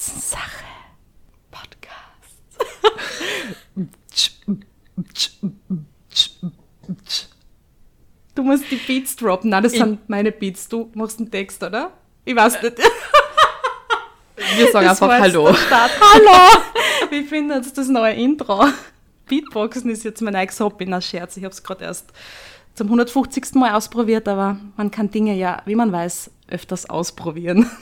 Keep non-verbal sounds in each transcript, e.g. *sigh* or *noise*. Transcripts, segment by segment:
Herzenssache. Podcast. Du musst die Beats droppen. Nein, das Ich- sind meine Beats. Du machst einen Text, oder? Ich weiß nicht. *laughs* Wir sagen Das einfach Hallo. *laughs* Hallo! Wie findet das neue Intro? Beatboxen ist jetzt mein neues Hobby, na Scherz. Ich habe es gerade erst zum 150. Mal ausprobiert, aber man kann Dinge ja, wie man weiß, öfters ausprobieren. *laughs*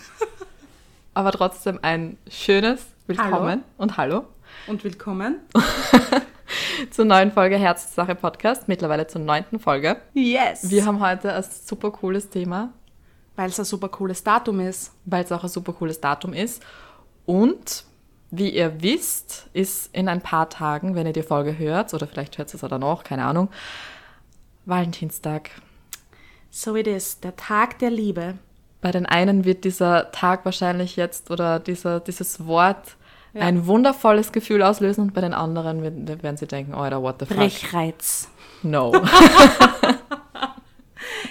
Aber trotzdem ein schönes Willkommen und Hallo Und willkommen. *laughs* zur neuen Folge Herzsache Podcast, mittlerweile zur neunten Folge. Yes! Wir haben heute ein super cooles Thema, Weil es ein super cooles Datum ist. weil es auch ein super cooles Datum ist. Und wie ihr wisst, ist in ein paar Tagen, wenn ihr die Folge hört, oder vielleicht hört ihr es auch danach, keine Ahnung, Valentinstag. So it is. Der Tag der Liebe. Bei den einen wird dieser Tag wahrscheinlich jetzt oder dieser, dieses Wort Ja. ein wundervolles Gefühl auslösen und bei den anderen werden, werden sie denken, Alter, what the fuck? Brechreiz. No. *laughs*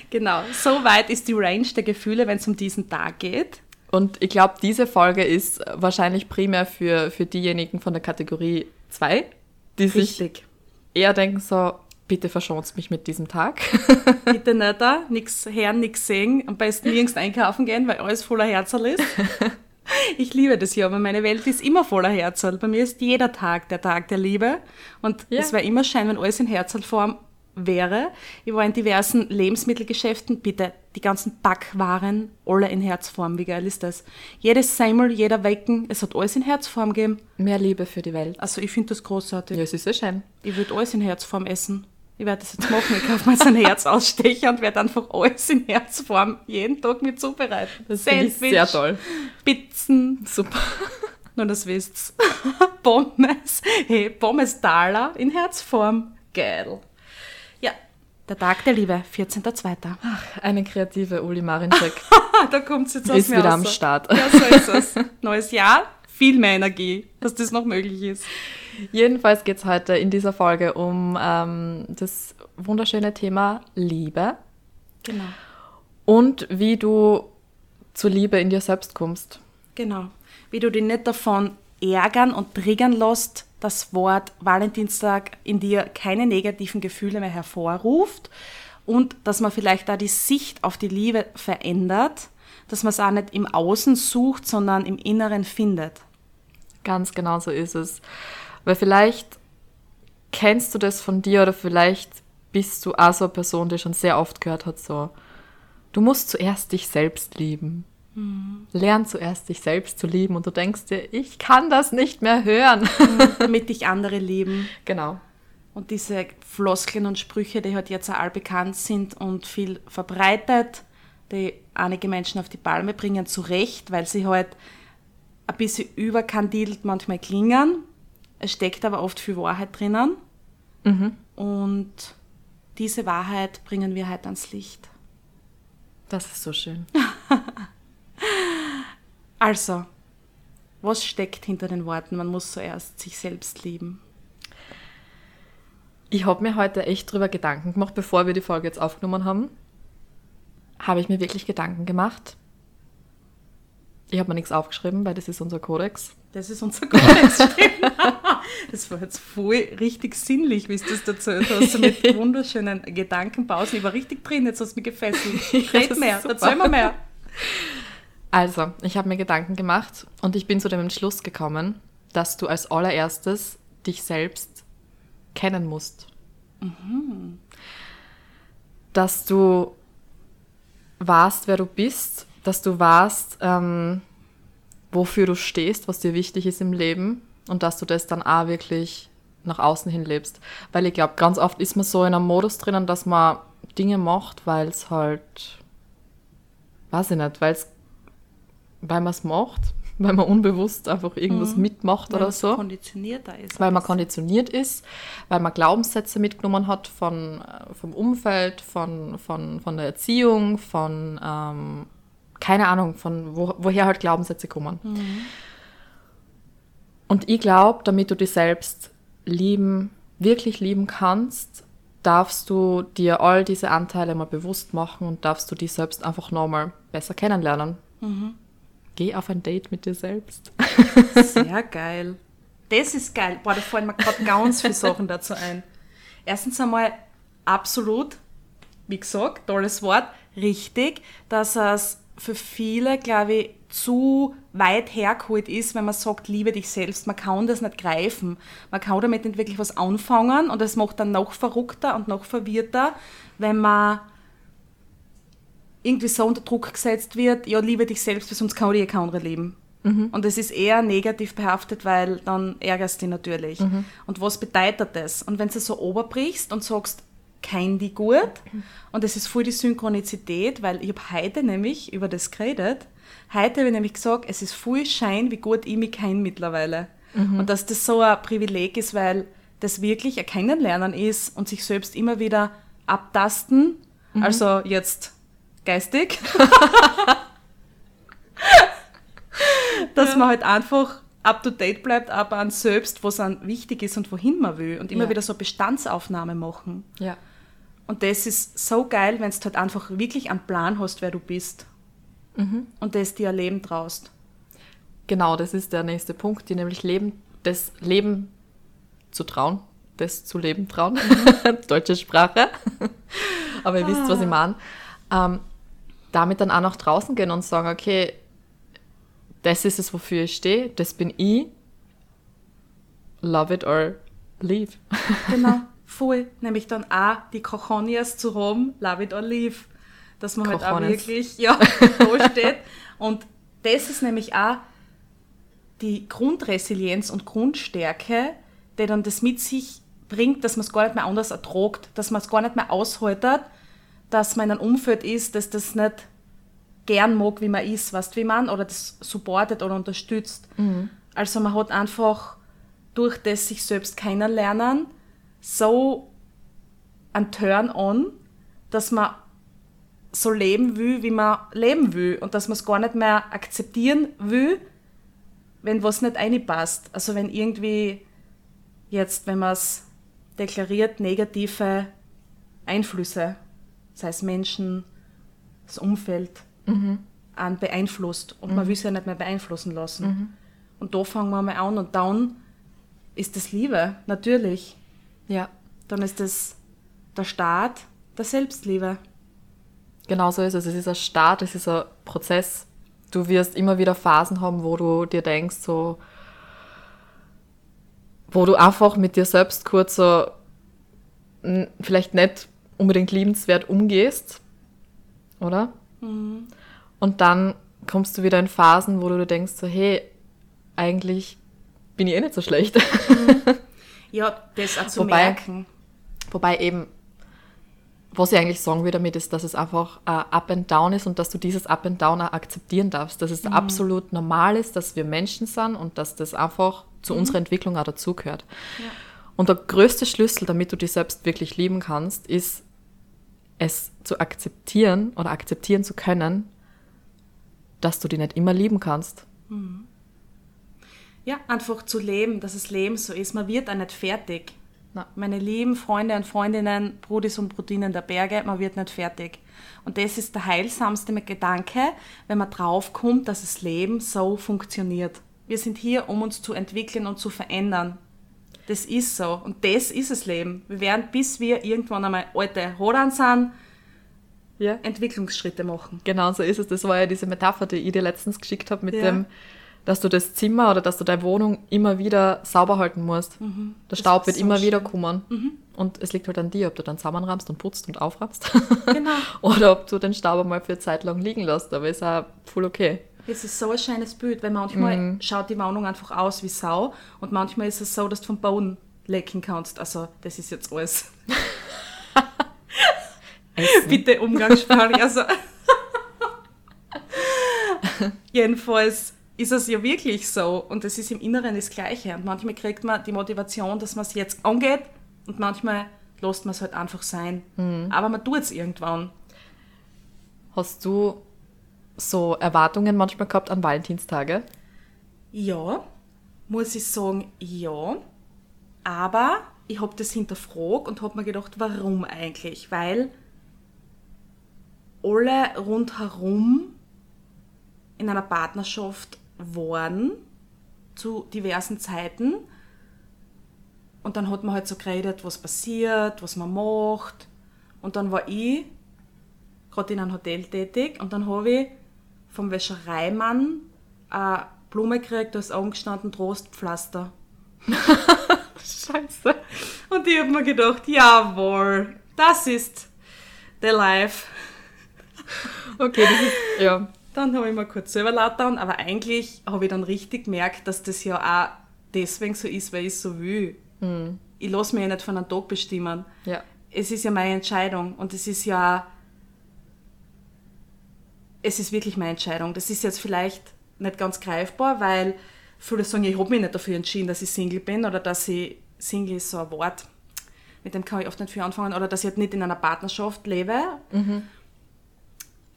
Genau. So weit ist die Range der Gefühle, wenn es um diesen Tag geht. Und ich glaube, diese Folge ist wahrscheinlich primär für, für diejenigen von der Kategorie 2, die sich Richtig. eher denken so, bitte verschont mich mit diesem Tag. *laughs* Bitte nicht da, nix hören, nix sehen. Am besten nirgends einkaufen gehen, weil alles voller Herzerl ist. *laughs* Ich liebe das ja, aber meine Welt ist immer voller Herzerl. Bei mir ist jeder Tag der Tag der Liebe. Und Ja. es wäre immer schön, wenn alles in Herzerlform wäre. Ich war in diversen Lebensmittelgeschäften, bitte, die ganzen Backwaren, alle in Herzform. Wie geil ist das? Jedes Semmel, jeder Wecken, es hat alles in Herzform gegeben. Mehr Liebe für die Welt. Also ich finde das großartig. Ja, es ist ja schön. Ich würde alles in Herzform essen. Ich werde das jetzt machen. Ich kaufe mir jetzt einen Herzausstecher und werde einfach alles in Herzform jeden Tag mit zubereiten. Das finde ich sehr toll. Pizzen, Super. nur das wisst's. *laughs* Pommes. Hey, Pommes Dala in Herzform. Geil. Ja, der Tag der Liebe, 14.02. Eine kreative Uli Marinczek *laughs* da kommt's jetzt aus ist mir wieder raus. am Start. Ja, so ist es. Neues Jahr, viel mehr Energie, dass das noch möglich ist. Jedenfalls geht es heute in dieser Folge um ähm, das wunderschöne Thema Liebe Genau. und wie du zur Liebe in dir selbst kommst. Genau. Wie du dich nicht davon ärgern und triggern lässt, das Wort Valentinstag in dir keine negativen Gefühle mehr hervorruft und dass man vielleicht da die Sicht auf die Liebe verändert, dass man es auch nicht im Außen sucht, sondern im Inneren findet. Ganz genau so ist es. Weil vielleicht kennst du das von dir oder vielleicht bist du auch so eine Person, die schon sehr oft gehört hat, so, du musst zuerst dich selbst lieben. Lern zuerst dich selbst zu lieben und du denkst dir, ich kann das nicht mehr hören. damit dich andere lieben. *laughs* genau. Und diese Floskeln und Sprüche, die halt jetzt allbekannt sind und viel verbreitet, die einige Menschen auf die Palme bringen, zu Recht, weil sie halt ein bisschen überkandidelt manchmal klingen. Es steckt aber oft viel Wahrheit drinnen. Und diese Wahrheit bringen wir halt ans Licht. Das ist so schön. *laughs* Also, was steckt hinter den Worten? Man muss zuerst sich selbst lieben. Ich habe mir heute echt drüber Gedanken gemacht, bevor wir die Folge jetzt aufgenommen haben. Habe ich mir wirklich Gedanken gemacht. Ich habe mir nichts aufgeschrieben, weil das ist unser Kodex. Das ist unser *laughs* Kodex. stimmt. *laughs* das war jetzt voll richtig sinnlich, wie du das erzählt hast. So mit *laughs* wunderschönen Gedankenpausen. Ich war richtig drin, jetzt hast du mich gefesselt. Red das mehr, erzähl mir mehr. Also, ich habe mir Gedanken gemacht und ich bin zu dem Entschluss gekommen, dass du als allererstes dich selbst kennen musst. Dass du warst, wer du bist, dass du warst, ähm, wofür du stehst, was dir wichtig ist im Leben und dass du das dann auch wirklich nach außen hin lebst. Weil ich glaube, ganz oft ist man so in einem Modus drinnen, dass man Dinge macht, weil es halt, weiß ich nicht, weil es, weil man es macht, *laughs* weil man unbewusst einfach irgendwas mitmacht Weil oder so konditionierter ist. weil man konditioniert ist, weil man Glaubenssätze mitgenommen hat von, äh, vom Umfeld, von, von, von der Erziehung, von, ähm, keine Ahnung, von wo, woher halt Glaubenssätze kommen. Und ich glaube, damit du dich selbst lieben, wirklich lieben kannst, darfst du dir all diese Anteile mal bewusst machen und darfst du dich selbst einfach nochmal besser kennenlernen. geh auf ein Date mit dir selbst. Sehr geil. Das ist geil. Boah, da fallen mir gerade ganz viele Sachen dazu ein. Erstens einmal absolut, wie gesagt, tolles Wort, richtig, dass es für viele, glaube ich, zu weit hergeholt ist, wenn man sagt, liebe dich selbst. Man kann das nicht greifen. Man kann damit nicht wirklich was anfangen und es macht dann noch verrückter und noch verwirrter, wenn man irgendwie so unter Druck gesetzt wird, ja, liebe dich selbst, weil sonst kann ich kein anderer leben. Mhm. Und es ist eher negativ behaftet, weil dann ärgerst du dich natürlich. Mhm. Und was bedeutet das? Und wenn du so oberbrichst und sagst, kein die gut, und es ist voll die Synchronizität, weil ich habe heute nämlich über das geredet, heute habe ich nämlich gesagt, es ist voll Schein, wie gut ich mich kenne mittlerweile. Mhm. Und dass das so ein Privileg ist, weil das wirklich ein Kennenlernen ist und sich selbst immer wieder abtasten, mhm. also jetzt geistig, *laughs* dass ja. man halt einfach up to date bleibt, aber an selbst, was an wichtig ist und wohin man will und immer ja. wieder so Bestandsaufnahme machen. Ja. Und das ist so geil, wenn du halt einfach wirklich einen Plan hast, wer du bist. Mhm. Und das dir Leben traust. Genau, das ist der nächste Punkt, die nämlich Leben, das Leben zu trauen, das zu leben trauen. Mhm. *laughs* Deutsche Sprache. Aber ihr ah. wisst, was ich meine. Ähm, damit dann auch nach draußen gehen und sagen, okay, das ist es, wofür ich stehe, das bin ich. Love it or leave. *laughs* Genau, voll. Nämlich dann auch die Cochonias zu haben, love it or leave. Dass man Cojones. halt auch wirklich ja, *laughs* da steht. Und das ist nämlich auch die Grundresilienz und Grundstärke, die dann das mit sich bringt, dass man es gar nicht mehr anders ertragt, dass man es gar nicht mehr aushaltet, dass man in einem Umfeld ist, dass das nicht gern mag, wie man ist, weißt wie man, oder das supportet oder unterstützt. Mhm. Also man hat einfach durch das sich selbst kennenlernen so ein Turn-on, dass man so leben will, wie man leben will und dass man es gar nicht mehr akzeptieren will, wenn was nicht reinpasst. Also wenn irgendwie jetzt, wenn man es deklariert, negative Einflüsse, sei es Menschen, das Umfeld, mhm. an beeinflusst und mhm. man will es ja nicht mehr beeinflussen lassen. Mhm. Und da fangen wir mal an und dann ist das Liebe, natürlich. Ja. Dann ist das der Start der Selbstliebe. Genau so ist es. Es ist ein Start, es ist ein Prozess. Du wirst immer wieder Phasen haben, wo du dir denkst, so, wo du einfach mit dir selbst kurz so vielleicht nicht unbedingt liebenswert umgehst, oder? Mhm. Und dann kommst du wieder in Phasen, wo du denkst, so, hey, eigentlich bin ich eh nicht so schlecht. *laughs* Ja, das auch zu wobei, merken. Wobei eben, was ich eigentlich sagen will damit, ist, dass es einfach uh, Up and Down ist und dass du dieses Up and Down auch akzeptieren darfst. Dass es mhm. absolut normal ist, dass wir Menschen sind und dass das einfach zu mhm. unserer Entwicklung auch dazugehört. Ja. Und der größte Schlüssel, damit du dich selbst wirklich lieben kannst, ist, es zu akzeptieren oder akzeptieren zu können, dass du die nicht immer lieben kannst. Mhm. Ja, einfach zu leben, dass das Leben so ist. Man wird auch nicht fertig. Meine lieben Freunde und Freundinnen, Brudis und Brudinen der Berge, man wird nicht fertig. Und das ist der heilsamste Gedanke, wenn man draufkommt, dass das Leben so funktioniert. Wir sind hier, um uns zu entwickeln und zu verändern. Das ist so. Und das ist das Leben. Wir werden, bis wir irgendwann einmal alte Horan sind, ja. Entwicklungsschritte machen. Genau so ist es. Das war ja diese Metapher, die ich dir letztens geschickt habe mit ja. dem, dass du das Zimmer oder dass du deine Wohnung immer wieder sauber halten musst. Mhm. Der Staub wird so immer schön. wieder kommen. Mhm. Und es liegt halt an dir, ob du dann zusammenrammst und putzt und auframmst. Genau. *laughs* oder ob du den Staub einmal für eine Zeit lang liegen lässt. Aber ist auch voll okay. Es ist so ein schönes Bild, weil manchmal mhm. schaut die Wohnung einfach aus wie Sau und manchmal ist es so, dass du vom Boden lecken kannst. Also, das ist jetzt alles. *laughs* Bitte Umgangssprache. Also. Jedenfalls ist es ja wirklich so und es ist im Inneren das Gleiche. Und manchmal kriegt man die Motivation, dass man es jetzt angeht und manchmal lässt man es halt einfach sein. Mhm. Aber man tut es irgendwann. Hast du so Erwartungen manchmal gehabt an Valentinstage? Ja, muss ich sagen, ja. Aber ich habe das hinterfragt und habe mir gedacht, warum eigentlich? Weil alle rundherum in einer Partnerschaft waren zu diversen Zeiten. Und dann hat man halt so geredet, was passiert, was man macht. Und dann war ich gerade in einem Hotel tätig und dann habe ich vom Wäschereimann eine Blume gekriegt, da ist angestanden Trostpflaster. *laughs* Scheiße. Und ich habe mir gedacht, jawohl, das ist the life. *laughs* Okay, das ist, ja. Dann habe ich mir kurz selber laut getan, aber eigentlich habe ich dann richtig gemerkt, dass das ja auch deswegen so ist, weil ich es so will. Ich lasse mich ja nicht von einem Tag bestimmen. Ja. Es ist ja meine Entscheidung und es ist ja. Es ist wirklich meine Entscheidung. Das ist jetzt vielleicht nicht ganz greifbar, weil viele sagen, ich habe mich nicht dafür entschieden, dass ich Single bin oder dass ich. Single ist so ein Wort, mit dem kann ich oft nicht viel anfangen, oder dass ich halt nicht in einer Partnerschaft lebe.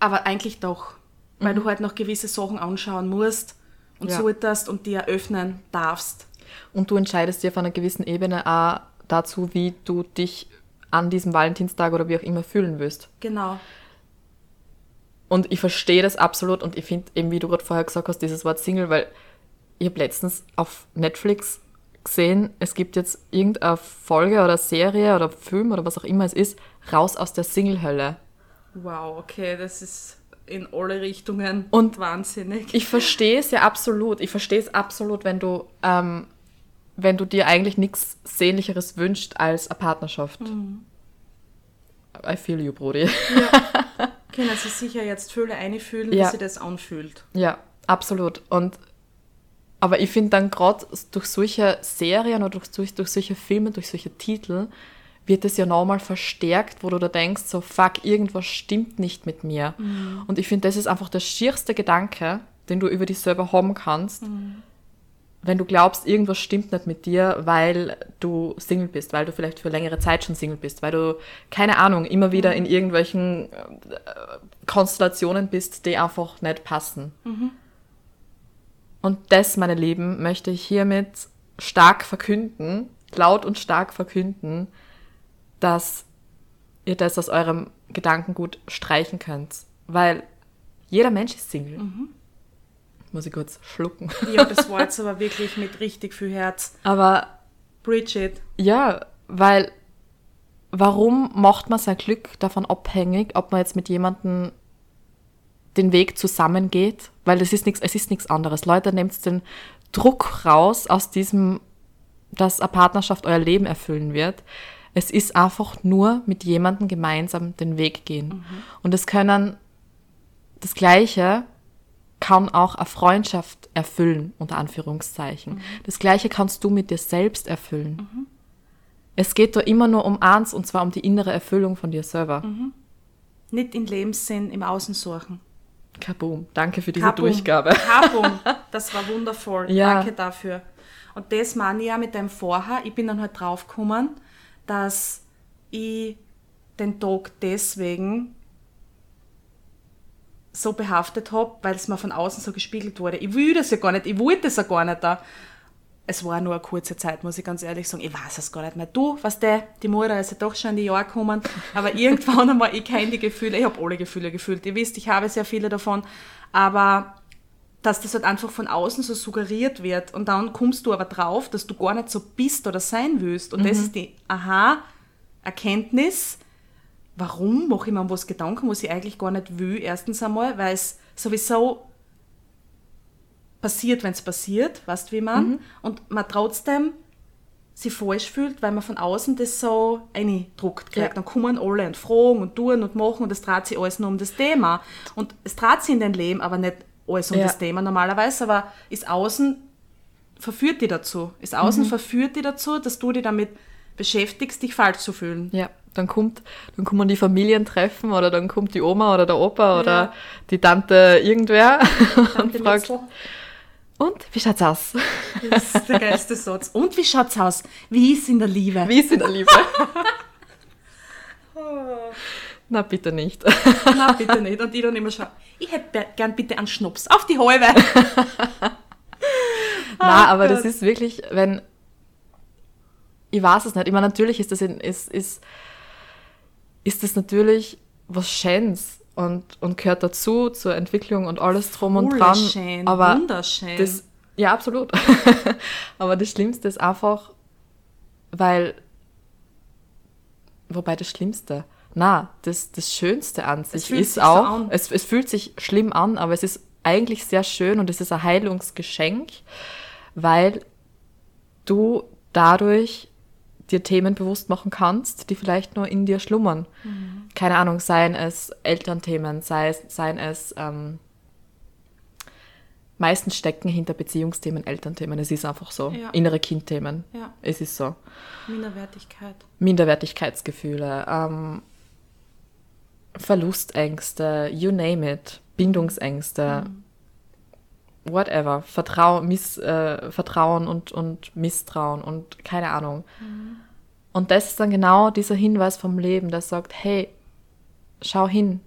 Aber eigentlich doch, weil du halt noch gewisse Sachen anschauen musst und Ja. solltest und die eröffnen darfst. Und du entscheidest dir auf einer gewissen Ebene auch dazu, wie du dich an diesem Valentinstag oder wie auch immer fühlen willst. Genau. Und ich verstehe das absolut und ich finde eben, wie du gerade vorher gesagt hast, dieses Wort Single, weil ich habe letztens auf Netflix gesehen, es gibt jetzt irgendeine Folge oder Serie oder Film oder was auch immer es ist, raus aus der Single-Hölle. Wow, okay, das ist in alle Richtungen Und wahnsinnig. Ich verstehe es ja absolut. Ich verstehe es absolut, wenn du, ähm, wenn du dir eigentlich nichts Sehnlicheres wünscht als eine Partnerschaft. I feel you, Brody. *laughs* Können sich sicher jetzt viele einfühlen, Ja. wie sich das anfühlt. Ja, absolut. Und aber ich finde dann gerade durch solche Serien oder durch, durch solche Filme, durch solche Titel, wird es ja nochmal verstärkt, wo du da denkst, so fuck, irgendwas stimmt nicht mit mir. Und ich finde, das ist einfach der schierste Gedanke, den du über dich selber haben kannst, wenn du glaubst, irgendwas stimmt nicht mit dir, weil du Single bist, weil du vielleicht für längere Zeit schon Single bist, weil du, keine Ahnung, immer wieder in irgendwelchen äh, Konstellationen bist, die einfach nicht passen. Und das, meine Lieben, möchte ich hiermit stark verkünden, laut und stark verkünden, dass ihr das aus eurem Gedankengut streichen könnt. Weil jeder Mensch ist Single. Muss ich kurz schlucken. Ja, das war jetzt aber wirklich mit richtig viel Herz. Aber Bridget, ja, weil warum macht man sein Glück davon abhängig, ob man jetzt mit jemandem den Weg zusammengeht? Weil das ist nichts, es ist nichts anderes. Leute, nehmt den Druck raus aus diesem, dass eine Partnerschaft euer Leben erfüllen wird. Es ist einfach nur mit jemandem gemeinsam den Weg gehen. Und es können das Gleiche kann auch eine Freundschaft erfüllen, unter Anführungszeichen. Das Gleiche kannst du mit dir selbst erfüllen. Es geht da immer nur um eins, und zwar um die innere Erfüllung von dir selber. nicht in Lebenssinn im Außen suchen. Kaboom. Danke für diese Kabum. Durchgabe. Kabum. *laughs* Das war wundervoll. Ja. Danke dafür. Und das meine ich ja mit dem Vorher. Ich bin dann halt draufgekommen, dass ich den Tag deswegen so behaftet habe, weil es mir von außen so gespiegelt wurde. Ich will das ja gar nicht, ich wollte das ja gar nicht da. Es war nur eine kurze Zeit, muss ich ganz ehrlich sagen. Ich weiß es gar nicht mehr. Du, was der, die Mutter ist ja doch schon in die Jahre gekommen, aber irgendwann *laughs* einmal, ich kenne die Gefühle, ich habe alle Gefühle gefühlt. Ihr wisst, ich habe sehr viele davon, aber dass das halt einfach von außen so suggeriert wird und dann kommst du aber drauf, dass du gar nicht so bist oder sein willst. Und das ist die Aha-Erkenntnis, warum mache ich mir was Gedanken, was ich eigentlich gar nicht will, erstens einmal, weil es sowieso passiert, wenn es passiert, weißt du, wie man, und man trotzdem sich falsch fühlt, weil man von außen das so eindruckt kriegt. Ja. Dann kommen alle und fragen und tun und machen und es dreht sich alles nur um das Thema. Und es dreht sich in dein Leben aber nicht alles um Ja. das Thema normalerweise, aber ist außen verführt die dazu. Ist außen verführt die dazu, dass du dich damit beschäftigst, dich falsch zu fühlen. Ja, dann kommt, dann kommen die Familientreffen oder dann kommt die Oma oder der Opa oder die Tante irgendwer *laughs* und Tante fragt, Litzl. und wie schaut's aus? Das ist der geilste Satz. Und wie schaut's aus? Wie ist in der Liebe? Wie ist in der Liebe? *laughs* *laughs* Na, bitte nicht. Na, bitte nicht. Und ich dann immer schon, ich hätte gern bitte einen Schnaps. Auf die halbe. *laughs* Na, aber Gott. das ist wirklich, wenn. Ich weiß es nicht. Ich meine, natürlich ist das, in, ist, ist, ist das natürlich was Schönes. und, und gehört dazu, zur Entwicklung und alles drum und Voll dran. schön, aber wunderschön. Das, ja, absolut. *laughs* aber das Schlimmste ist einfach, weil, wobei das Schlimmste, na, das, das Schönste an sich ist so auch, an. es, es fühlt sich schlimm an, aber es ist eigentlich sehr schön und es ist ein Heilungsgeschenk, weil du dadurch dir Themen bewusst machen kannst, die vielleicht nur in dir schlummern. Mhm. Keine Ahnung, seien es Elternthemen, sei es, seien es ähm, meistens stecken hinter Beziehungsthemen Elternthemen. Es ist einfach so. Ja. Innere Kindthemen. Ja. Es ist so. Minderwertigkeit. Minderwertigkeitsgefühle, ähm, Verlustängste, you name it, Bindungsängste, whatever, Vertrau Miss, äh, Vertrauen und, und Misstrauen und keine Ahnung. Und das ist dann genau dieser Hinweis vom Leben, der sagt, hey, schau hin,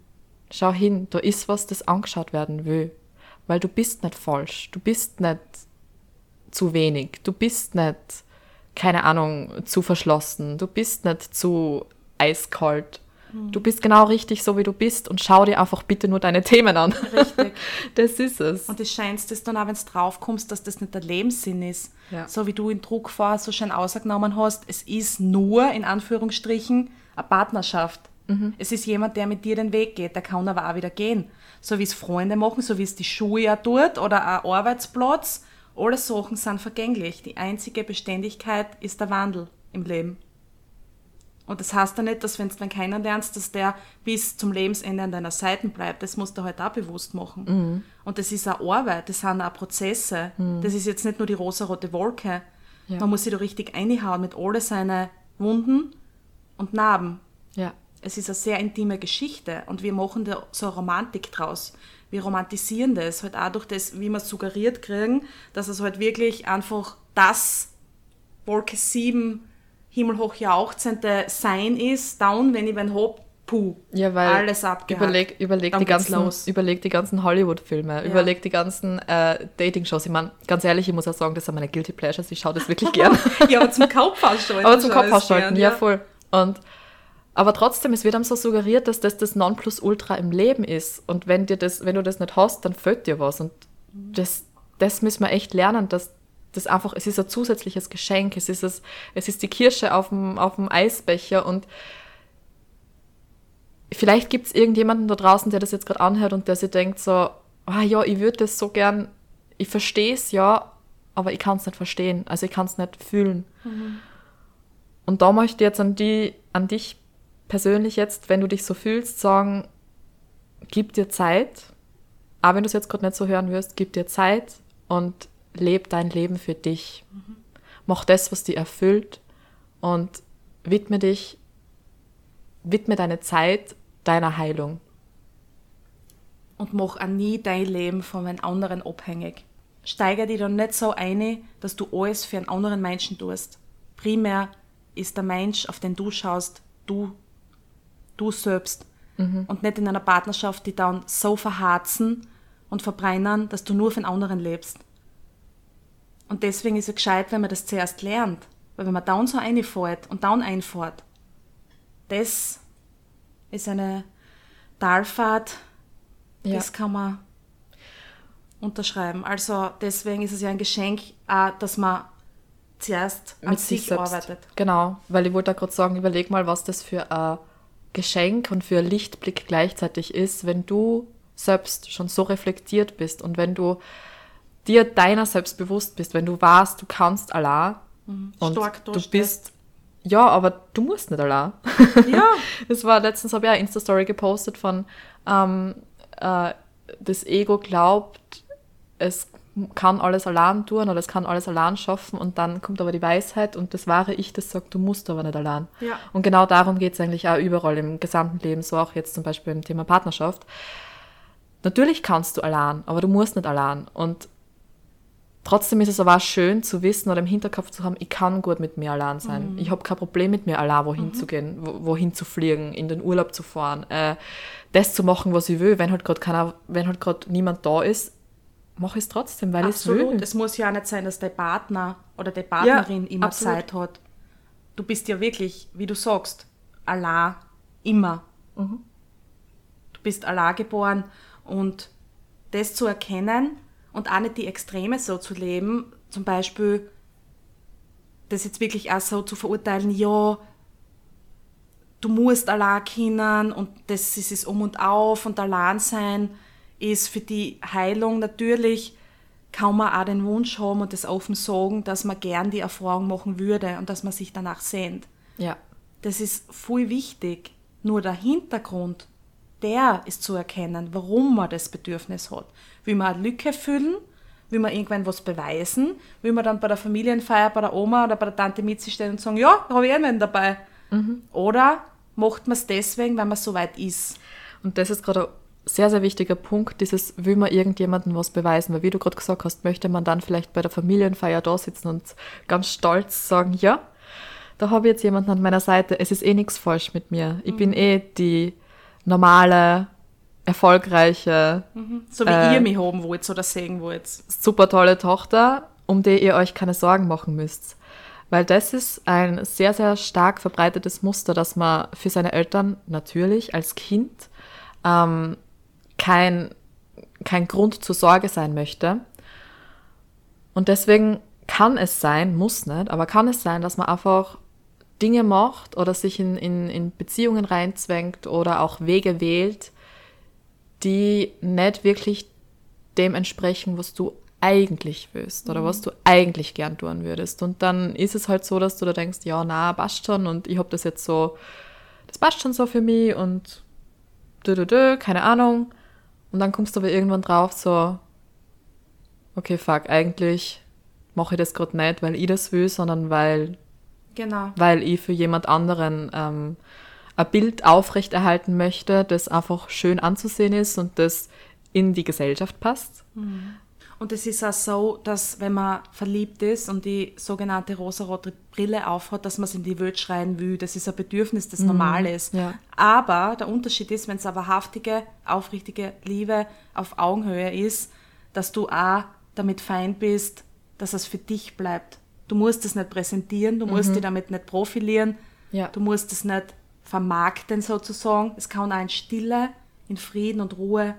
schau hin, da ist was, das angeschaut werden will. Weil du bist nicht falsch, du bist nicht zu wenig, du bist nicht, keine Ahnung, zu verschlossen, du bist nicht zu eiskalt. Du bist genau richtig so, wie du bist und schau dir einfach bitte nur deine Themen an. Richtig. *laughs* Das ist es. Und das Scheinste ist dann auch, wenn du draufkommst, dass das nicht der Lebenssinn ist. Ja. So wie du in Druck vorher so schön ausgenommen hast, es ist nur, in Anführungsstrichen, eine Partnerschaft. Mhm. Es ist jemand, der mit dir den Weg geht, der kann aber auch wieder gehen. So wie es Freunde machen, so wie es die Schule ja tut oder ein Arbeitsplatz. Alle Sachen sind vergänglich. Die einzige Beständigkeit ist der Wandel im Leben. Und das heißt ja nicht, dass wenn du dann keinen lernst, dass der bis zum Lebensende an deiner Seite bleibt. Das musst du halt auch bewusst machen. Und das ist auch Arbeit, das sind auch Prozesse. Das ist jetzt nicht nur die rosa-rote Wolke. Ja. Man muss sich da richtig einhauen mit alle seine Wunden und Narben. Ja. Es ist eine sehr intime Geschichte und wir machen da so eine Romantik draus. Wir romantisieren das halt auch durch das, wie wir es suggeriert kriegen, dass es halt wirklich einfach das Wolke 7 himmelhoch jauchzende Sein ist, down, wenn ich wen hab, puh, Ja, weil alles abgehakt. überleg, überleg, die ganzen, los. überleg die ganzen Hollywood-Filme, überleg die ganzen äh, Dating-Shows. Ich meine, ganz ehrlich, ich muss auch sagen, das sind meine Guilty Pleasures. Ich schaue das wirklich *laughs* gern. ja, aber zum Kopf ausschalten. aber zum Kopf ausschalten, gern, ja, voll. Und aber trotzdem, es wird einem so suggeriert, dass das das Nonplusultra im Leben ist. Und wenn dir das, wenn du das nicht hast, dann fehlt dir was. Und das, das müssen wir echt lernen, dass das einfach, es ist ein zusätzliches Geschenk, es ist, es, es ist die Kirsche auf dem, auf dem Eisbecher und vielleicht gibt es irgendjemanden da draußen, der das jetzt gerade anhört und der sich denkt so, ah ja, ich würde das so gern, ich verstehe es ja, aber ich kann es nicht verstehen, also ich kann es nicht fühlen. Und da möchte ich jetzt an, die, an dich persönlich jetzt, wenn du dich so fühlst, sagen, gib dir Zeit, aber wenn du es jetzt gerade nicht so hören wirst, gib dir Zeit und leb dein Leben für dich. Mach das, was dich erfüllt und widme dich, widme deine Zeit deiner Heilung. und mach auch nie dein Leben von einem anderen abhängig. Steiger dich dann nicht so ein, dass du alles für einen anderen Menschen tust. Primär ist der Mensch, auf den du schaust, du, du selbst. Und nicht in einer Partnerschaft, die dann so verharzen und verbrennen, dass du nur für den anderen lebst. Und deswegen ist es gescheit, wenn man das zuerst lernt. Weil wenn man down so reinfährt und down einfährt, das ist eine Talfahrt, Ja. das kann man unterschreiben. Also deswegen ist es ja ein Geschenk, auch, dass man zuerst an mit sich, sich selbst. arbeitet. Genau, weil ich wollte da gerade sagen, überleg mal, was das für ein Geschenk und für ein Lichtblick gleichzeitig ist, wenn du selbst schon so reflektiert bist und wenn du dir deiner selbst bewusst bist, wenn du weißt, du kannst und Mhm. Stark du bist ja, aber du musst nicht allein. Ja, *laughs* Das war letztens, habe ich eine Insta-Story gepostet von, ähm, äh, das Ego glaubt, es kann alles allein tun oder es kann alles allein schaffen und dann kommt aber die Weisheit und das wahre Ich, das sagt, du musst aber nicht allein. Ja. Und genau darum geht es eigentlich auch überall im gesamten Leben, so auch jetzt zum Beispiel im Thema Partnerschaft. Natürlich kannst du allein, aber du musst nicht allein. Und trotzdem ist es aber auch schön zu wissen oder im Hinterkopf zu haben, ich kann gut mit mir allein sein. Ich habe kein Problem mit mir allein wohin zu gehen, wo, wohin zu fliegen, in den Urlaub zu fahren, äh, das zu machen, was ich will. Wenn halt gerade keiner, wenn halt gerade niemand da ist, mache ich es trotzdem, weil ich es absolut. will. Es muss ja auch nicht sein, dass der Partner oder die Partnerin immer absolut. Zeit hat. Du bist ja wirklich, wie du sagst, allein immer. Mhm. Du bist allein geboren und das zu erkennen und auch nicht die Extreme so zu leben, zum Beispiel das jetzt wirklich auch so zu verurteilen, ja, du musst allein können und das ist es um und auf und allein sein ist für die Heilung natürlich, kann man auch den Wunsch haben und das offen sagen, dass man gern die Erfahrung machen würde und dass man sich danach sehnt. Ja. Das ist voll wichtig. Nur der Hintergrund, der ist zu erkennen, warum man das Bedürfnis hat. Will man eine Lücke füllen? Will man irgendwann was beweisen? Will man dann bei der Familienfeier, bei der Oma oder bei der Tante Mitzi stehen und sagen, ja, da habe ich einen dabei? Oder macht man es deswegen, weil man so weit ist? Und das ist gerade ein sehr, sehr wichtiger Punkt, dieses, will man irgendjemandem was beweisen, weil wie du gerade gesagt hast, möchte man dann vielleicht bei der Familienfeier da sitzen und ganz stolz sagen, ja, da habe ich jetzt jemanden an meiner Seite, es ist eh nichts falsch mit mir. Ich bin eh die normale, erfolgreiche, So wie Äh. ihr mich haben wollt oder sehen wollt. super tolle Tochter, um die ihr euch keine Sorgen machen müsst. Weil das ist ein sehr, sehr stark verbreitetes Muster, dass man für seine Eltern natürlich als Kind ähm, kein, kein Grund zur Sorge sein möchte. Und deswegen kann es sein, muss nicht, aber kann es sein, dass man einfach Dinge macht oder sich in, in, in Beziehungen reinzwängt oder auch Wege wählt, die nicht wirklich dem entsprechen, was du eigentlich willst oder was du eigentlich gern tun würdest. Und dann ist es halt so, dass du da denkst, ja, na, passt schon und ich habe das jetzt so, das passt schon so für mich und dö, dö, dö, keine Ahnung. Und dann kommst du aber irgendwann drauf so, okay, fuck, eigentlich mache ich das gerade nicht, weil ich das will, sondern weil Genau. weil ich für jemand anderen ähm, ein Bild aufrechterhalten möchte, das einfach schön anzusehen ist und das in die Gesellschaft passt. Und es ist auch so, dass wenn man verliebt ist und die sogenannte rosarote Brille aufhat, dass man es in die Welt schreien will. Das ist ein Bedürfnis, das normal ist. ja. Aber der Unterschied ist, wenn es eine wahrhaftige, aufrichtige Liebe auf Augenhöhe ist, dass du auch damit fein bist, dass es für dich bleibt. Du musst es nicht präsentieren, du musst dich damit nicht profilieren, Ja. du musst es nicht vermarkten sozusagen. Es kann auch in Stille, in Frieden und Ruhe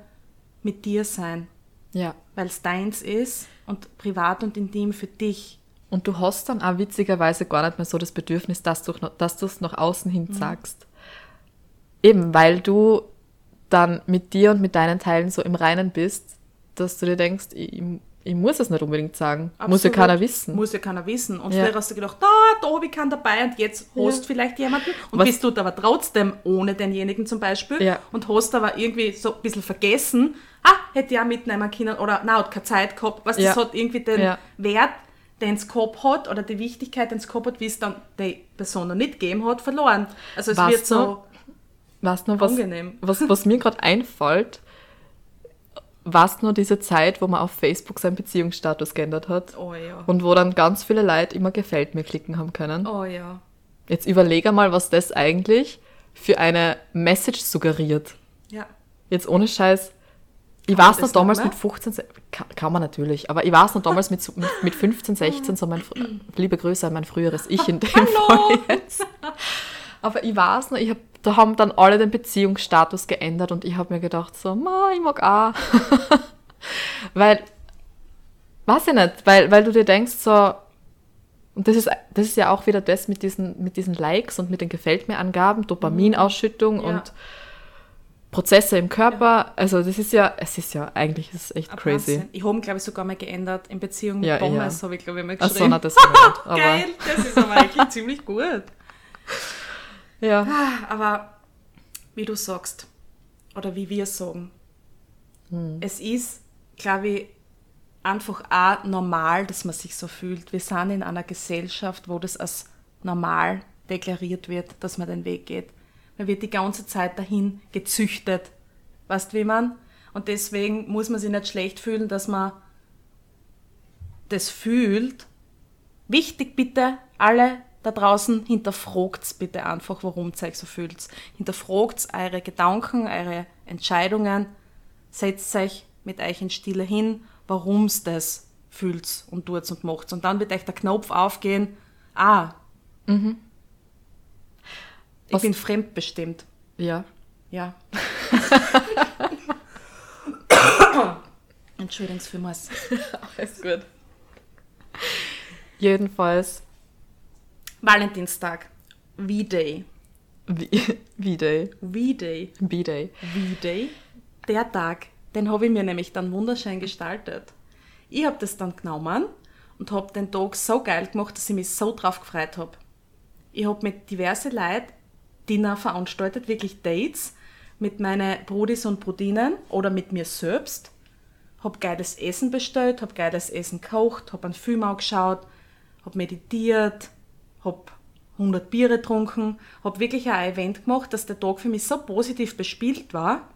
mit dir sein Ja. weil es deins ist und privat und intim für dich. Und du hast dann auch witzigerweise gar nicht mehr so das Bedürfnis, dass du es nach außen hin sagst. Eben, weil du dann mit dir und mit deinen Teilen so im Reinen bist, dass du dir denkst, ich, ich muss es nicht unbedingt sagen. Muss ja Absolut. keiner wissen. Muss ja keiner wissen. Und Ja. früher hast du gedacht, da, da habe ich keinen dabei und jetzt hast Ja. vielleicht jemanden und Was- bist du aber trotzdem ohne denjenigen zum Beispiel Ja. und hast aber irgendwie so ein bisschen vergessen, ah, hätte ich auch mitnehmen können oder na, hat keine Zeit gehabt. Was Ja. das hat irgendwie den. Wert, den es gehabt hat oder die Wichtigkeit, den es gehabt hat, wie es dann die Person noch nicht gegeben hat, verloren. Also es Weißt wird so Weißt du, was, angenehm. was, was mir gerade einfällt, warst nur diese Zeit, wo man auf Facebook seinen Beziehungsstatus geändert hat Oh ja. und wo dann ganz viele Leute immer gefällt mir klicken haben können. Oh ja. Jetzt überlege mal, was das eigentlich für eine Message suggeriert. Ja. Jetzt ohne Scheiß. Ich man weiß noch damals mit 15, se- kann, kann man natürlich, aber ich weiß noch damals mit, mit, mit 15, 16, so mein, fr- liebe Grüße an mein früheres Ich in *laughs* dem Fall jetzt. *laughs* Aber ich weiß noch, ich hab, da haben dann alle den Beziehungsstatus geändert und ich habe mir gedacht so, ma, ich mag auch. *laughs* weil, weiß ich nicht, weil, weil du dir denkst so, und das ist, das ist ja auch wieder das mit diesen, mit diesen Likes und mit den Gefällt mir Angaben, Dopaminausschüttung Ja. und Prozesse im Körper. Also das ist ja, es ist ja, eigentlich ist es echt Ein crazy. Wahnsinn. Ich habe, glaube ich, sogar mal geändert in Beziehung mit Ja, Pommes, ja. habe ich, glaube ich, mal Ach so, geschrieben. na, das. *laughs* Aber, Geil, das ist aber eigentlich ziemlich gut. Ja. Ah, Aber wie du sagst, oder wie wir sagen, Hm. es ist, glaube ich, einfach auch normal, dass man sich so fühlt. Wir sind in einer Gesellschaft, wo das als normal deklariert wird, dass man den Weg geht. Man wird die ganze Zeit dahin gezüchtet. Weißt wie man? Und deswegen muss man sich nicht schlecht fühlen, dass man das fühlt. Wichtig bitte, alle da draußen, hinterfragt's bitte einfach, warum ihr euch so fühlt. Hinterfragt eure Gedanken, eure Entscheidungen. Setzt euch mit euch in Stille hin, warum's das fühlt und tut's und macht's. Und dann wird euch der Knopf aufgehen, ah, ich Was- bin fremdbestimmt. ja. Ja. *laughs* Entschuldigung vielmals. Alles gut. Jedenfalls. Valentinstag. V-Day. *laughs* V-Day. V-Day. V-Day. V-Day. Der Tag, den habe ich mir nämlich dann wunderschön gestaltet. Ich habe das dann genommen und habe den Tag so geil gemacht, dass ich mich so drauf gefreut habe. Ich habe mit diverse Leuten Dinner veranstaltet, wirklich Dates, mit meinen Brudis und Brudinen oder mit mir selbst. Habe geiles Essen bestellt, habe geiles Essen gekocht, habe einen Film angeschaut, habe meditiert, habe 100 Biere getrunken, habe wirklich ein Event gemacht, dass der Tag für mich so positiv bespielt war,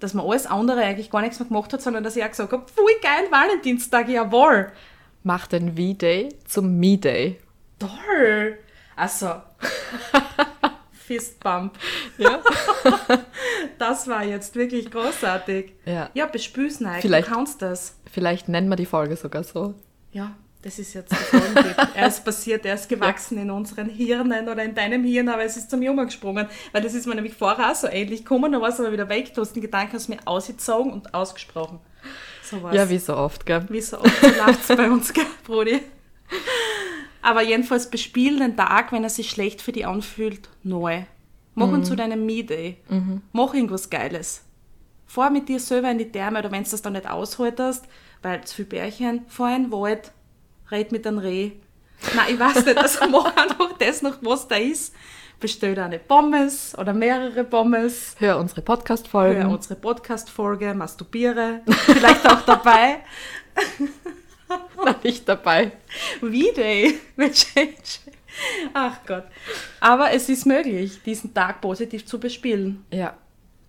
dass man alles andere eigentlich gar nichts mehr gemacht hat, sondern dass ich auch gesagt habe, voll geil, Valentinstag, jawohl. Mach den V-Day zum Me-Day. Toll. Also, *laughs* Fistbump. Ja. *laughs* Das war jetzt wirklich großartig. Ja. Ja, bespül's nein, Vielleicht- du kannst das. Vielleicht nennen wir die Folge sogar so. Ja, das ist jetzt der Folgentipp. *laughs* er ist passiert, er ist gewachsen in unseren Hirnen oder in deinem Hirn, aber es ist zum Jungen gesprungen. Weil das ist mir nämlich vorher auch so ähnlich gekommen, dann war es aber wieder weg, du hast den Gedanken aus mir ausgezogen und ausgesprochen. So war's. Ja, wie so oft, gell? Wie so oft so lacht's bei uns, gell, Brudi? Aber jedenfalls bespiel den Tag, wenn er sich schlecht für dich anfühlt, neu. Mach ihn zu deinem Me-Day. Mach irgendwas Geiles. Fahr mit dir selber in die Therme oder wenn du das dann nicht aushaltest, weil zu viel Bärchen, fahr in den Wald, red mit einem Reh. Nein, ich weiß nicht, also mach einfach das noch, was da ist. Bestell eine Pommes oder mehrere Pommes. Hör unsere Hör Podcast-Folgen. unsere Podcast-Folge, masturbiere, vielleicht auch dabei. nicht dabei. V-Day will change. Ach Gott. Aber es ist möglich, diesen Tag positiv zu bespielen. Ja.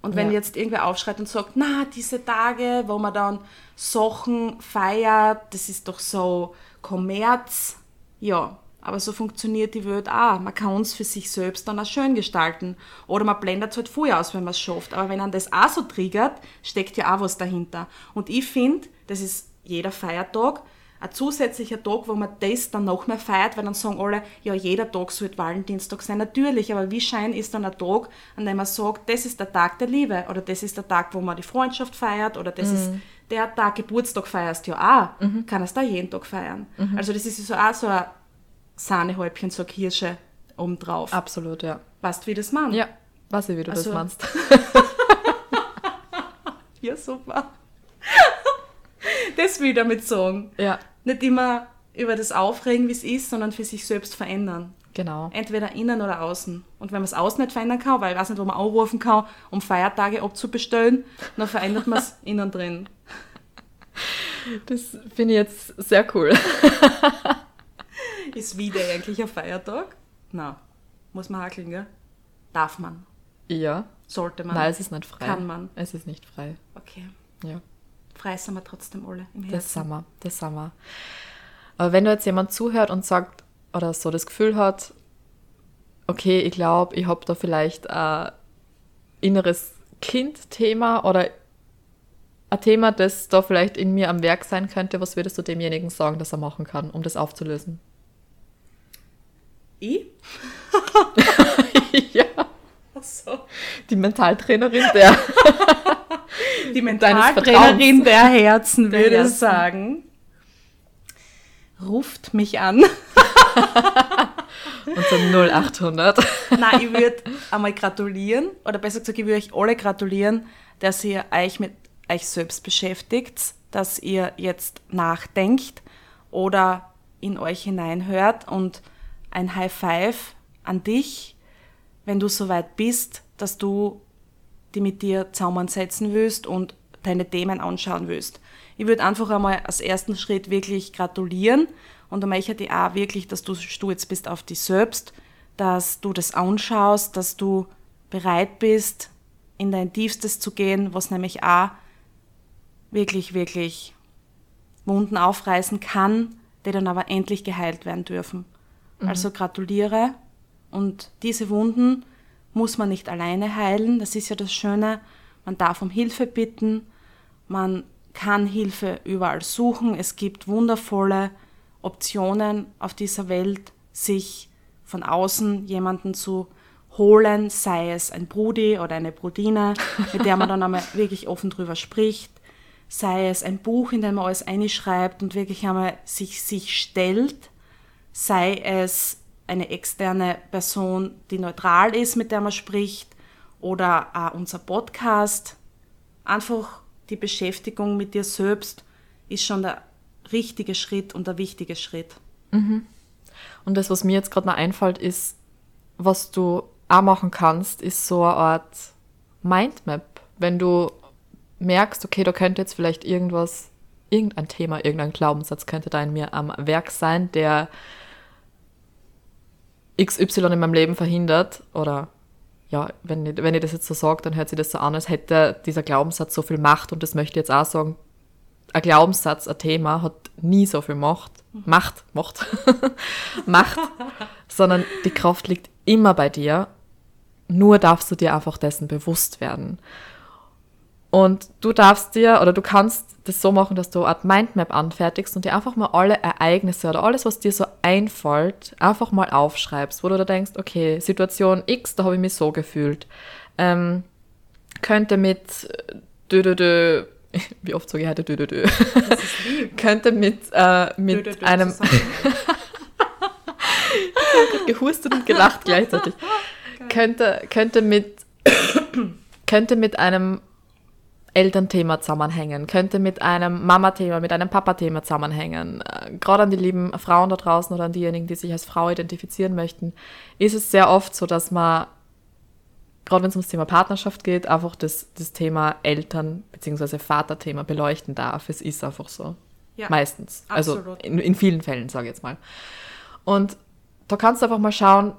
Und wenn Ja. jetzt irgendwer aufschreit und sagt, na, diese Tage, wo man dann Sachen feiert, das ist doch so Kommerz. Ja, aber so funktioniert die Welt auch. Man kann es für sich selbst dann auch schön gestalten. Oder man blendet es halt voll aus, wenn man es schafft. Aber wenn man das auch so triggert, steckt ja auch was dahinter. Und ich finde, das ist jeder Feiertag ein zusätzlicher Tag, wo man das dann noch mehr feiert, weil dann sagen alle, ja, jeder Tag sollte Valentinstag sein. Natürlich, aber wie schein ist dann ein Tag, an dem man sagt, das ist der Tag der Liebe oder das ist der Tag, wo man die Freundschaft feiert oder das ist der Tag, Geburtstag feierst ja auch, kann es da jeden Tag feiern. Also das ist so auch so ein Sahnehäubchen, so eine Kirsche obendrauf. Absolut, ja. Weißt du, wie das man? Ja, weiß ich, wie du Also- das meinst. *laughs* Ja, super. das will ich damit sagen. Ja, Nicht immer über das Aufregen, wie es ist, sondern für sich selbst verändern. Genau. Entweder innen oder außen. Und wenn man es außen nicht verändern kann, weil ich weiß nicht, wo man anrufen kann, um Feiertage abzubestellen, dann verändert man es *laughs* innen drin. Das finde ich jetzt sehr cool. Ist wieder eigentlich ein Feiertag? Na, muss man hakeln, gell? Darf man. Ja. Sollte man. Nein, es ist nicht frei. Kann man. Es ist nicht frei. Okay. Ja. Frei sind wir trotzdem alle im Das Herzen. sind wir, das sind wir. Aber wenn du jetzt jemand zuhört und sagt, oder so das Gefühl hat, okay, ich glaube, ich habe da vielleicht ein inneres Kind-Thema oder ein Thema, das da vielleicht in mir am Werk sein könnte, was würdest du demjenigen sagen, dass er machen kann, um das aufzulösen? Ich? *laughs* ja, Ach so. die Mentaltrainerin, der. *laughs* Die Mentaltrainerin der Herzen, würde ich sagen. Ruft mich an. *laughs* Unser 0800. Nein, ich würde *laughs* einmal gratulieren, oder besser gesagt, ich würde euch alle gratulieren, dass ihr euch mit euch selbst beschäftigt, dass ihr jetzt nachdenkt oder in euch hineinhört und ein High Five an dich, wenn du soweit bist, dass du die mit dir zusammensetzen willst und deine Themen anschauen willst. Ich würde einfach einmal als ersten Schritt wirklich gratulieren und dann möchte ich auch wirklich, dass du stolz bist auf dich selbst, dass du das anschaust, dass du bereit bist, in dein Tiefstes zu gehen, was nämlich auch wirklich, wirklich Wunden aufreißen kann, die dann aber endlich geheilt werden dürfen. Also gratuliere und diese Wunden muss man nicht alleine heilen. Das ist ja das Schöne. Man darf um Hilfe bitten. Man kann Hilfe überall suchen. Es gibt wundervolle Optionen auf dieser Welt, sich von außen jemanden zu holen, sei es ein Brudi oder eine Brudine, mit der man dann einmal *laughs* wirklich offen drüber spricht, sei es ein Buch, in dem man alles einschreibt und wirklich einmal sich, sich stellt, sei es eine externe Person, die neutral ist, mit der man spricht, oder auch unser Podcast. Einfach die Beschäftigung mit dir selbst ist schon der richtige Schritt und der wichtige Schritt. Mhm. Und das, was mir jetzt gerade mal einfällt, ist, was du auch machen kannst, ist so eine Art Mindmap. Wenn du merkst, okay, da könnte jetzt vielleicht irgendwas, irgendein Thema, irgendein Glaubenssatz könnte da in mir am Werk sein, der XY in meinem Leben verhindert oder ja, wenn ich, wenn ich das jetzt so sage, dann hört sich das so an, als hätte dieser Glaubenssatz so viel Macht und das möchte ich jetzt auch sagen. Ein Glaubenssatz, ein Thema hat nie so viel Macht, Macht, Macht, *laughs* Macht, sondern die Kraft liegt immer bei dir. Nur darfst du dir einfach dessen bewusst werden. Und du darfst dir oder du kannst das so machen, dass du eine Art Mindmap anfertigst und dir einfach mal alle Ereignisse oder alles, was dir so einfällt, einfach mal aufschreibst, wo du da denkst, okay, Situation X, da habe ich mich so gefühlt. Ähm, könnte mit dö, dö, dö, *laughs* wie oft sage ich heute dö, dö, dö. Das ist lieb. *laughs* könnte mit, äh, mit dö, dö, dö einem gehustet und gelacht gleichzeitig. könnte, könnte mit *coughs* könnte mit einem Elternthema zusammenhängen, könnte mit einem Mama-Thema, mit einem Papa-Thema zusammenhängen. Äh, gerade an die lieben Frauen da draußen oder an diejenigen, die sich als Frau identifizieren möchten, ist es sehr oft so, dass man, gerade wenn es ums Thema Partnerschaft geht, einfach das, das Thema Eltern- bzw. Vaterthema beleuchten darf. Es ist einfach so. Ja, Meistens. Also absolut. Also in, in vielen Fällen, sage ich jetzt mal. Und da kannst du einfach mal schauen,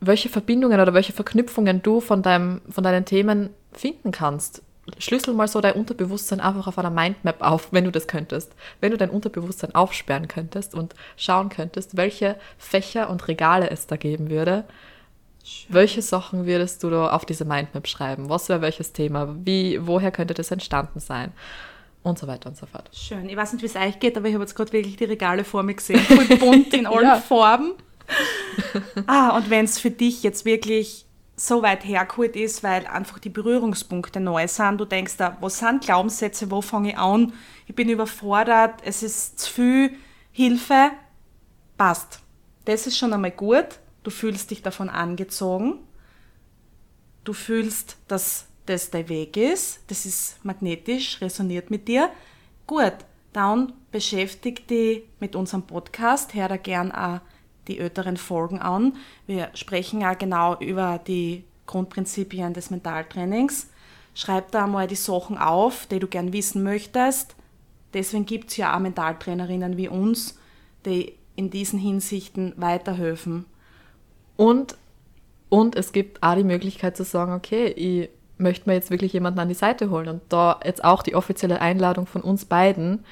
welche Verbindungen oder welche Verknüpfungen du von, deinem, von deinen Themen finden kannst. Schlüssel mal so dein Unterbewusstsein einfach auf einer Mindmap auf, wenn du das könntest. Wenn du dein Unterbewusstsein aufsperren könntest und schauen könntest, welche Fächer und Regale es da geben würde. Schön. Welche Sachen würdest du da auf diese Mindmap schreiben? Was wäre welches Thema? Wie, woher könnte das entstanden sein? Und so weiter und so fort. Schön. Ich weiß nicht, wie es euch geht, aber ich habe jetzt gerade wirklich die Regale vor mir gesehen. Voll bunt in *laughs* allen ja. Farben. *laughs* ah, und wenn es für dich jetzt wirklich so weit hergeholt ist, weil einfach die Berührungspunkte neu sind. Du denkst da, wo sind Glaubenssätze, wo fange ich an? Ich bin überfordert, es ist zu viel Hilfe. Passt. Das ist schon einmal gut. Du fühlst dich davon angezogen. Du fühlst, dass das dein Weg ist. Das ist magnetisch, resoniert mit dir. Gut, dann beschäftige dich mit unserem Podcast. Hör da gern auch die älteren Folgen an. Wir sprechen ja genau über die Grundprinzipien des Mentaltrainings. Schreib da mal die Sachen auf, die du gern wissen möchtest. Deswegen gibt es ja auch Mentaltrainerinnen wie uns, die in diesen Hinsichten weiterhelfen. Und, und es gibt auch die Möglichkeit zu sagen, okay, ich möchte mir jetzt wirklich jemanden an die Seite holen. Und da jetzt auch die offizielle Einladung von uns beiden,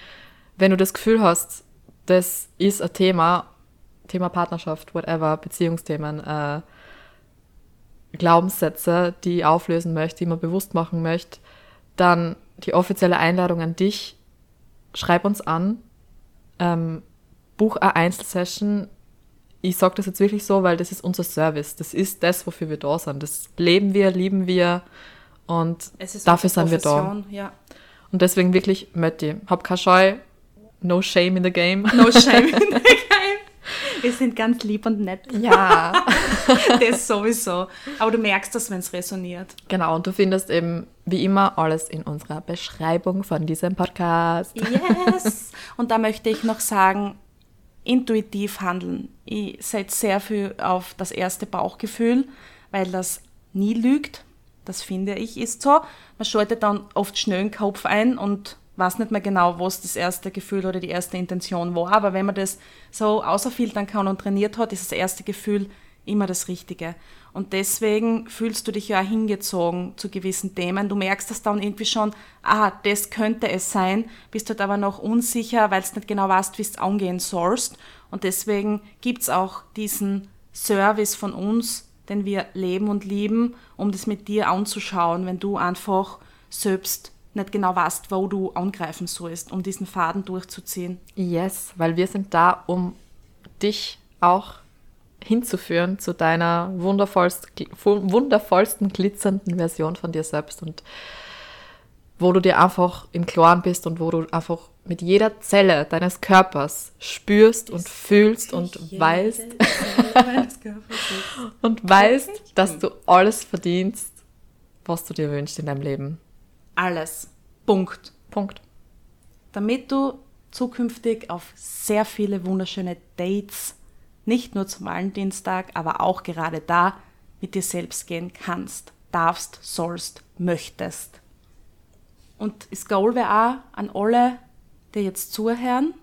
wenn du das Gefühl hast, das ist ein Thema Thema Partnerschaft, whatever, Beziehungsthemen, äh, Glaubenssätze, die ich auflösen möchte, die man bewusst machen möchte, dann die offizielle Einladung an dich. Schreib uns an, ähm, buch eine Einzelsession. Ich sage das jetzt wirklich so, weil das ist unser Service. Das ist das, wofür wir da sind. Das leben wir, lieben wir und dafür sind wir da. Ja. Und deswegen wirklich, Mötti, hab keine Scheu, no shame in the game. No shame in *laughs* the game. Wir sind ganz lieb und nett. Ja. *laughs* das sowieso. Aber du merkst das, wenn es resoniert. Genau, und du findest eben wie immer alles in unserer Beschreibung von diesem Podcast. Yes! *laughs* Und da möchte ich noch sagen, intuitiv handeln. Ich setze sehr viel auf das erste Bauchgefühl, weil das nie lügt. Das finde ich ist so. Man schaltet dann oft schnell den Kopf ein und weiß nicht mehr genau, was das erste Gefühl oder die erste Intention war, aber wenn man das so außerfiltern kann und trainiert hat, ist das erste Gefühl immer das Richtige. Und deswegen fühlst du dich ja auch hingezogen zu gewissen Themen. Du merkst das dann irgendwie schon, ah, das könnte es sein, bist dort aber noch unsicher, weil du nicht genau weißt, wie es angehen sollst. Und deswegen gibt's auch diesen Service von uns, den wir leben und lieben, um das mit dir anzuschauen, wenn du einfach selbst nicht genau weißt, wo du angreifen sollst, um diesen Faden durchzuziehen. Yes, weil wir sind da, um dich auch hinzuführen zu deiner wundervollst, wundervollsten, glitzernden Version von dir selbst und wo du dir einfach im Klaren bist und wo du einfach mit jeder Zelle deines Körpers spürst und fühlst und weißt und weißt, dass du alles verdienst, was du dir wünschst in deinem Leben. Alles. Punkt. Punkt. Damit du zukünftig auf sehr viele wunderschöne Dates, nicht nur zum Valentinstag, aber auch gerade da mit dir selbst gehen kannst, darfst, sollst, möchtest. Und das Goal wäre auch an alle, die jetzt zuhören,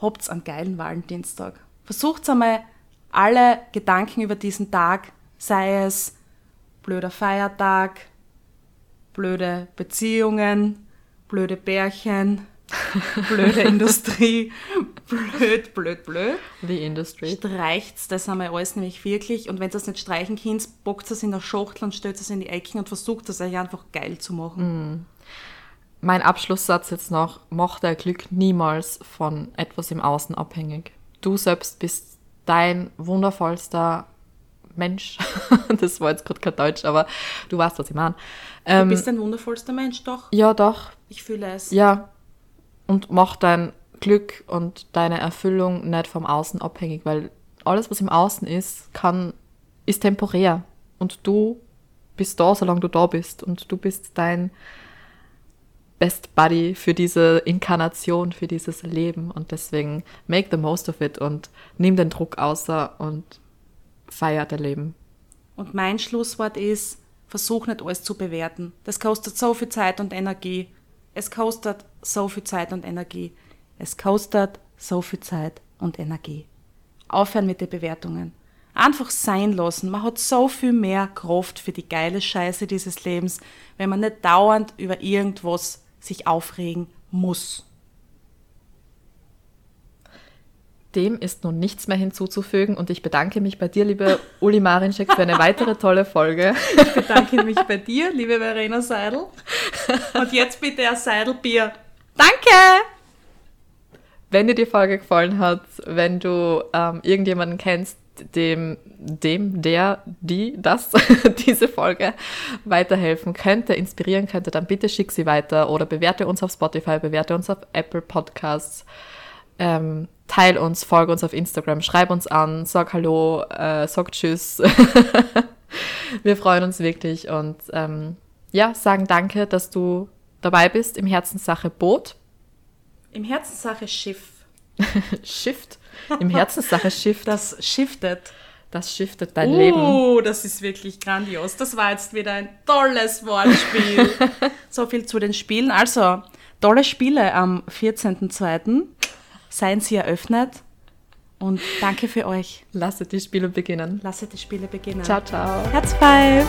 habt einen geilen Valentinstag. Versucht einmal alle Gedanken über diesen Tag, sei es blöder Feiertag, blöde Beziehungen, blöde Bärchen, blöde Industrie, blöd, blöd, blöd. Die Industrie. Streicht's das einmal alles nämlich wirklich und wenn ihr das nicht streichen könnt, bockt es in der Schachtel und stellt es in die Ecken und versucht es euch einfach geil zu machen. Mm. Mein Abschlusssatz jetzt noch, mach dein Glück niemals von etwas im Außen abhängig. Du selbst bist dein wundervollster Mensch. *laughs* das war jetzt gerade kein Deutsch, aber du weißt, was ich meine. Ähm, du bist ein wundervollster Mensch, doch? Ja, doch. Ich fühle es. Ja. Und mach dein Glück und deine Erfüllung nicht vom Außen abhängig, weil alles, was im Außen ist, kann, ist temporär. Und du bist da, solange du da bist. Und du bist dein Best Buddy für diese Inkarnation, für dieses Leben. Und deswegen make the most of it und nimm den Druck außer und feier dein Leben. Und mein Schlusswort ist, versuch nicht alles zu bewerten. Das kostet so viel Zeit und Energie. Es kostet so viel Zeit und Energie. Es kostet so viel Zeit und Energie. Aufhören mit den Bewertungen. Einfach sein lassen. Man hat so viel mehr Kraft für die geile Scheiße dieses Lebens, wenn man nicht dauernd über irgendwas sich aufregen muss. Dem ist nun nichts mehr hinzuzufügen und ich bedanke mich bei dir, liebe Uli Marinschek, für eine weitere tolle Folge. Ich bedanke mich bei dir, liebe Verena Seidel. Und jetzt bitte ein Seidelbier. Danke! Wenn dir die Folge gefallen hat, wenn du ähm, irgendjemanden kennst, dem, dem, der, die, das, *laughs* diese Folge weiterhelfen könnte, inspirieren könnte, dann bitte schick sie weiter oder bewerte uns auf Spotify, bewerte uns auf Apple Podcasts, ähm, teil uns, folge uns auf Instagram, schreib uns an, sag Hallo, äh, sag Tschüss. *laughs* Wir freuen uns wirklich und ähm, ja, sagen Danke, dass du dabei bist im Herzenssache Boot. Im Herzenssache Schiff. *laughs* Shift. Im Herzenssache Shift. Das shiftet. Das shiftet dein uh, Leben. Oh, das ist wirklich grandios. Das war jetzt wieder ein tolles Wortspiel. *laughs* so viel zu den Spielen. Also, tolle Spiele am 14.02. Seien sie eröffnet. Und danke für euch. Lasset die Spiele beginnen. Lasset die Spiele beginnen. Ciao, ciao. Herz five.